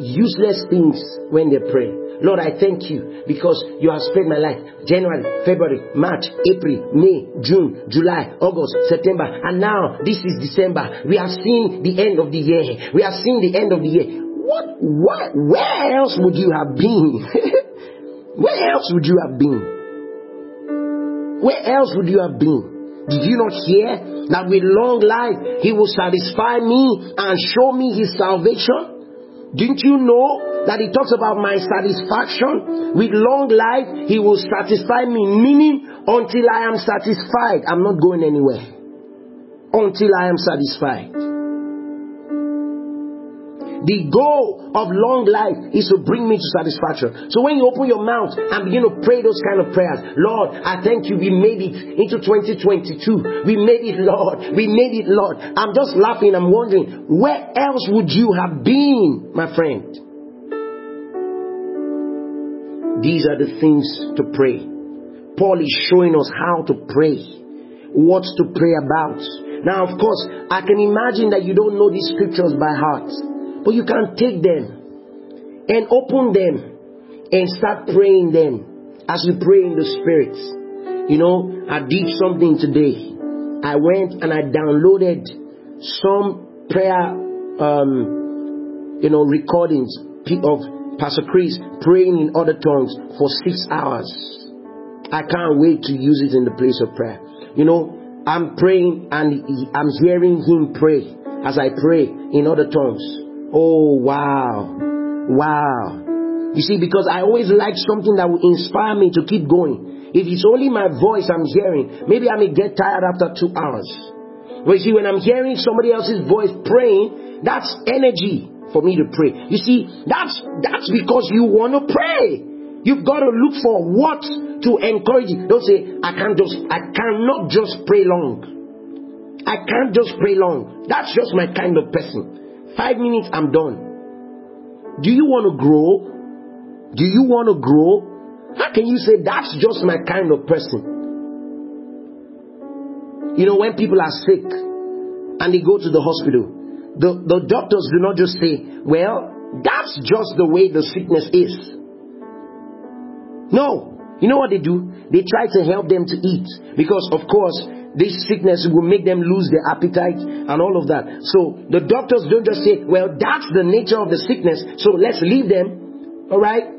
useless things when they pray. Lord, I thank you because you have spared my life. January, February, March, April, May, June, July, August, September, and now this is December. We have seen the end of the year. We have seen the end of the year. What, what, where else would you have been? where else would you have been? Where else would you have been? Did you not hear that with long life he will satisfy me and show me his salvation? Didn't you know that he talks about my satisfaction? With long life, he will satisfy me, meaning until I am satisfied, I'm not going anywhere. Until I am satisfied. The goal of long life is to bring me to satisfaction. So when you open your mouth and begin to pray those kind of prayers, Lord, I thank you. We made it into 2022. We made it, Lord. We made it, Lord. I'm just laughing. I'm wondering, where else would you have been, my friend? These are the things to pray. Paul is showing us how to pray, what to pray about. Now, of course, I can imagine that you don't know these scriptures by heart. But you can take them and open them and start praying them as you pray in the Spirit. You know, I did something today. I went and I downloaded some prayer, um, you know, recordings of Pastor Chris praying in other tongues for six hours. I can't wait to use it in the place of prayer. You know, I'm praying and I'm hearing him pray as I pray in other tongues. Oh, wow. Wow. You see, because I always like something that will inspire me to keep going. If it's only my voice I'm hearing, maybe I may get tired after two hours. But you see, when I'm hearing somebody else's voice praying, that's energy for me to pray. You see, that's, that's because you want to pray. You've got to look for what to encourage you. Don't say, I can't just, I cannot just pray long. I can't just pray long. That's just my kind of person. Five minutes, I'm done. Do you want to grow? Do you want to grow? How can you say that's just my kind of person? You know, when people are sick and they go to the hospital, the, the doctors do not just say, well, that's just the way the sickness is. No, You know what they do? They try to help them to eat because, of course, this sickness will make them lose their appetite and all of that. So the doctors don't just say, well, that's the nature of the sickness, so let's leave them. All right?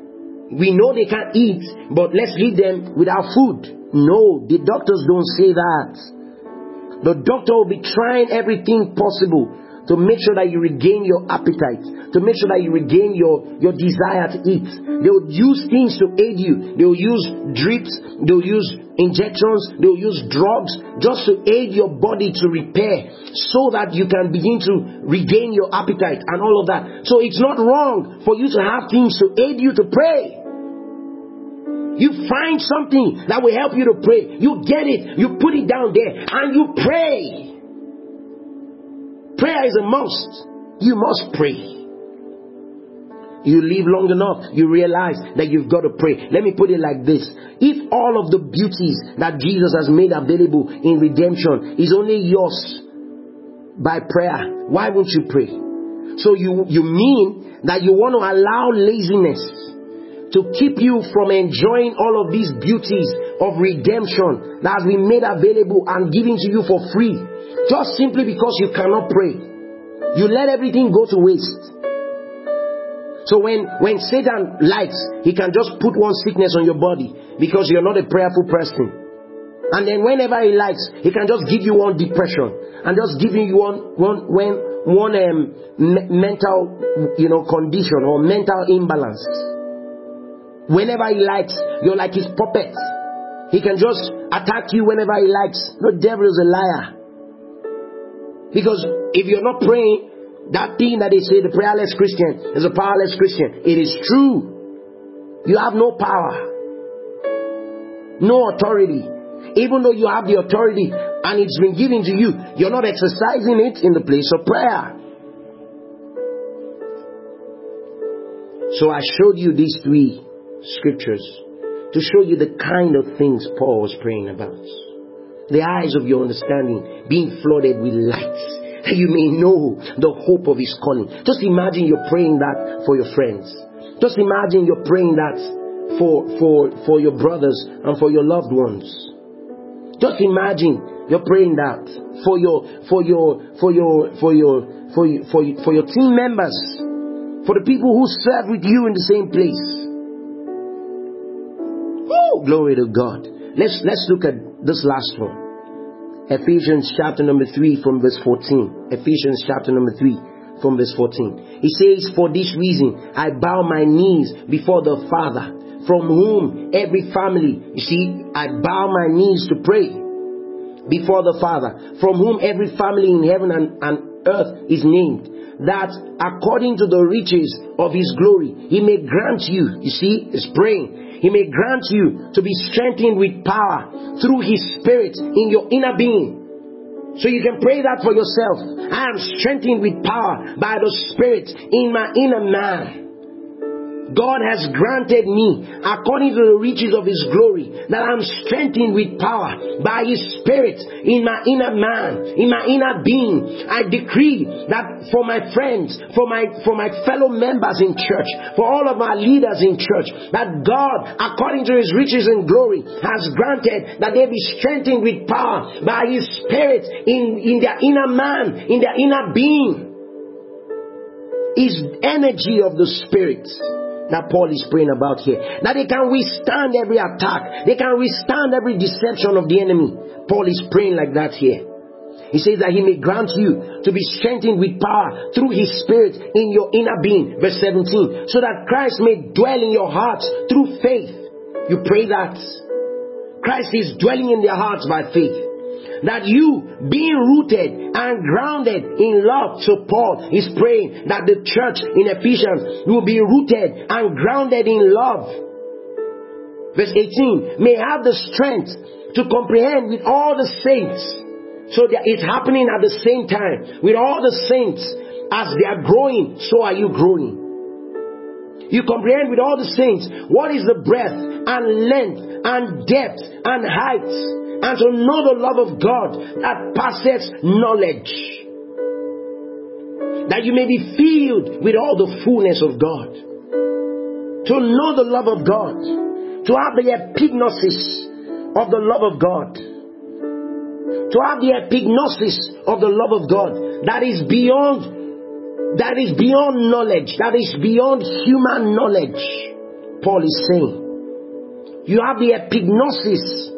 We know they can't eat, but let's leave them without food. No, the doctors don't say that. The doctor will be trying everything possible to make sure that you regain your appetite, to make sure that you regain your, your desire to eat. They will use things to aid you. They will use drips, they will use injections, they will use drugs just to aid your body to repair so that you can begin to regain your appetite and all of that. So it's not wrong for you to have things to aid you to pray. You find something that will help you to pray. You get it, you put it down there, and you pray. Prayer is a must. You must pray. You live long enough, you realize that you've got to pray. Let me put it like this. If all of the beauties that Jesus has made available in redemption is only yours by prayer, why won't you pray? So you, you mean that you want to allow laziness to keep you from enjoying all of these beauties of redemption that has been made available and given to you for free just simply because you cannot pray. You let everything go to waste. So when, when Satan likes, he can just put one sickness on your body because you're not a prayerful person. And then whenever he likes, he can just give you one depression and just give you one, one, when, one um, me- mental, you know, condition or mental imbalance. Whenever he likes, you're like his puppet. He can just attack you whenever he likes. The devil is a liar. Because if you're not praying, that thing that they say, the prayerless Christian is a powerless Christian. It is true. You have no power, no authority. Even though you have the authority and it's been given to you, you're not exercising it in the place of prayer. So I showed you these three scriptures to show you the kind of things Paul was praying about the eyes of your understanding being flooded with light you may know the hope of his calling. Just imagine you're praying that for your friends. Just imagine you're praying that for, for, for your brothers and for your loved ones. Just imagine you're praying that for your, for your, for your, for your, for your, for your, for your team members, for the people who serve with you in the same place. Oh, glory to God. Let's, let's look at this last one. Ephesians chapter number 3 from verse 14. Ephesians chapter number 3 from verse 14. He says, For this reason I bow my knees before the Father, from whom every family, you see, I bow my knees to pray before the Father, from whom every family in heaven and, and earth is named, that according to the riches of his glory, he may grant you, you see, he's praying, he may grant you to be strengthened with power through His Spirit in your inner being. So you can pray that for yourself. I am strengthened with power by the Spirit in my inner man. God has granted me, according to the riches of His glory, that I'm strengthened with power by His Spirit in my inner man, in my inner being. I decree that for my friends, for my, for my fellow members in church, for all of my leaders in church, that God, according to His riches and glory, has granted that they be strengthened with power by His Spirit in, in their inner man, in their inner being. Is energy of the Spirit that Paul is praying about here. That they can withstand every attack. They can withstand every deception of the enemy. Paul is praying like that here. He says that he may grant you to be strengthened with power through his spirit in your inner being. Verse 17. So that Christ may dwell in your hearts through faith. You pray that. Christ is dwelling in their hearts by faith that you being rooted and grounded in love. So Paul is praying that the church in Ephesians will be rooted and grounded in love. Verse 18, may have the strength to comprehend with all the saints. So that it's happening at the same time with all the saints as they are growing, so are you growing. You comprehend with all the saints what is the breadth and length and depth and height and to know the love of God that passes knowledge. That you may be filled with all the fullness of God. To know the love of God. to have the epignosis of the love of God. To have the epignosis of the love of God that is beyond that is beyond knowledge, that is beyond human knowledge. Paul is saying. You have the epignosis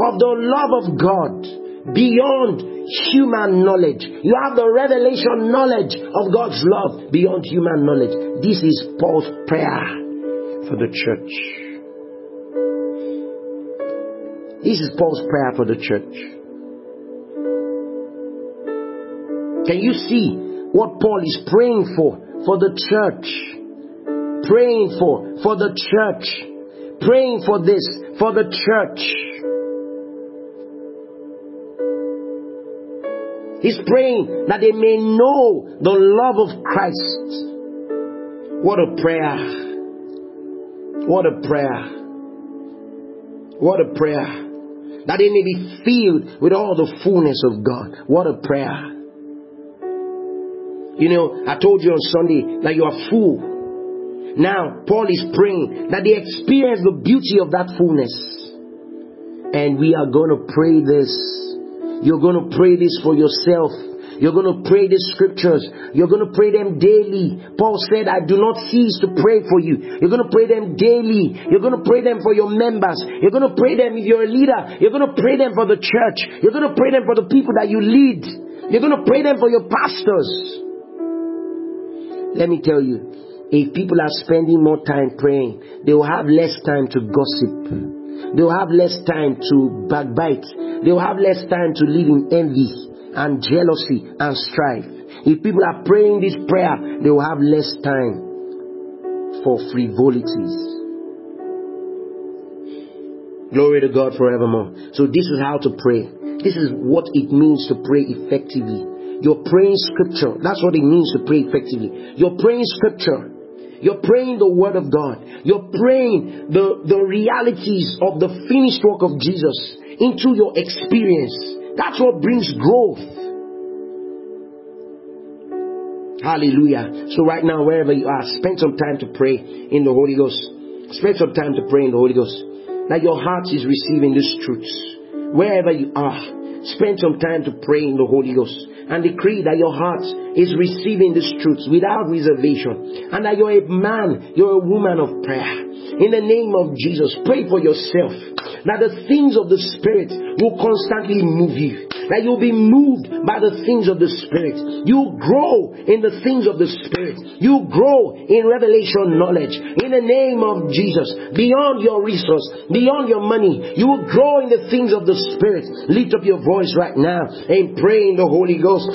of the love of God beyond human knowledge. You have the revelation knowledge of God's love beyond human knowledge. This is Paul's prayer for the church. This is Paul's prayer for the church. Can you see what Paul is praying for? For the church. Praying for, for the church praying for this, for the church. He's praying that they may know the love of Christ. What a prayer. What a prayer. What a prayer. That they may be filled with all the fullness of God. What a prayer. You know, I told you on Sunday that you are full now, Paul is praying that they experience the beauty of that fullness. And we are going to pray this. You're going to pray this for yourself. You're going to pray the scriptures. You're going to pray them daily. Paul said, I do not cease to pray for you. You're going to pray them daily. You're going to pray them for your members. You're going to pray them if you're a leader. You're going to pray them for the church. You're going to pray them for the people that you lead. You're going to pray them for your pastors. Let me tell you, if people are spending more time praying, they will have less time to gossip. They will have less time to backbite. They will have less time to live in envy and jealousy and strife. If people are praying this prayer, they will have less time for frivolities. Glory to God forevermore. So this is how to pray. This is what it means to pray effectively. You're praying scripture. That's what it means to pray effectively. You're praying scripture. You're praying the word of God. You're praying the, the realities of the finished work of Jesus into your experience. That's what brings growth. Hallelujah. So right now, wherever you are, spend some time to pray in the Holy Ghost. Spend some time to pray in the Holy Ghost. That your heart is receiving these truths. Wherever you are, spend some time to pray in the Holy Ghost and decree that your heart is receiving these truths without reservation and that you're a man, you're a woman of prayer. In the name of Jesus, pray for yourself that the things of the Spirit will constantly move you that you'll be moved by the things of the Spirit. You grow in the things of the Spirit. You grow in revelation knowledge. In the name of Jesus, beyond your resource, beyond your money, you will grow in the things of the Spirit. Lift up your voice right now and pray in the Holy Ghost.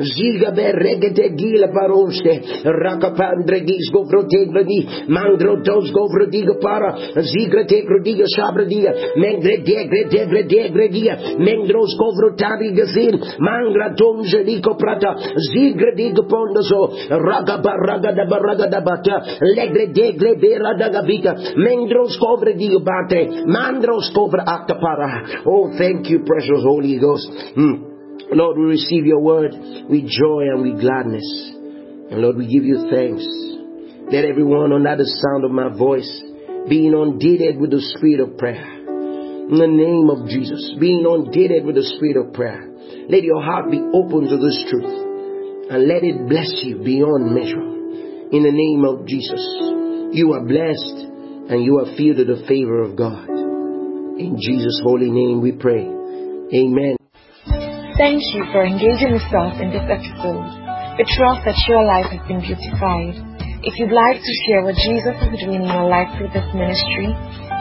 Ziga beregete gila baronste, rakapandre gis govrotegradi, mandro dos govrodiga para, zigra tegrodiga shabradiga, mengre degre degre degre dia mengros kovrotari gazin mangra donje liko prata zigre digo pondoso raga baraga da baraga da bata legre degre bera da gabika mengros kovre digo bate mandros kovra para. oh thank you precious holy ghost mm. Lord, we receive your word with joy and with gladness. And Lord, we give you thanks. Let everyone under the sound of my voice be inundated with the spirit of prayer in the name of Jesus, being inundated with the spirit of prayer. Let your heart be open to this truth and let it bless you beyond measure. In the name of Jesus, you are blessed and you are filled with the favor of God. In Jesus' holy name we pray. Amen. Thank you for engaging with us in this episode. We trust that your life has been beautified. If you'd like to share what Jesus is doing in your life through this ministry,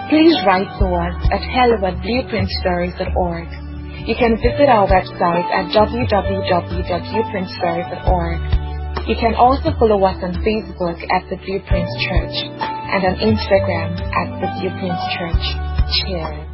please write to us at hello at blueprintstories.org. You can visit our website at www.blueprintstories.org. You can also follow us on Facebook at The Blueprint Church and on Instagram at The Blueprint Church. Cheers.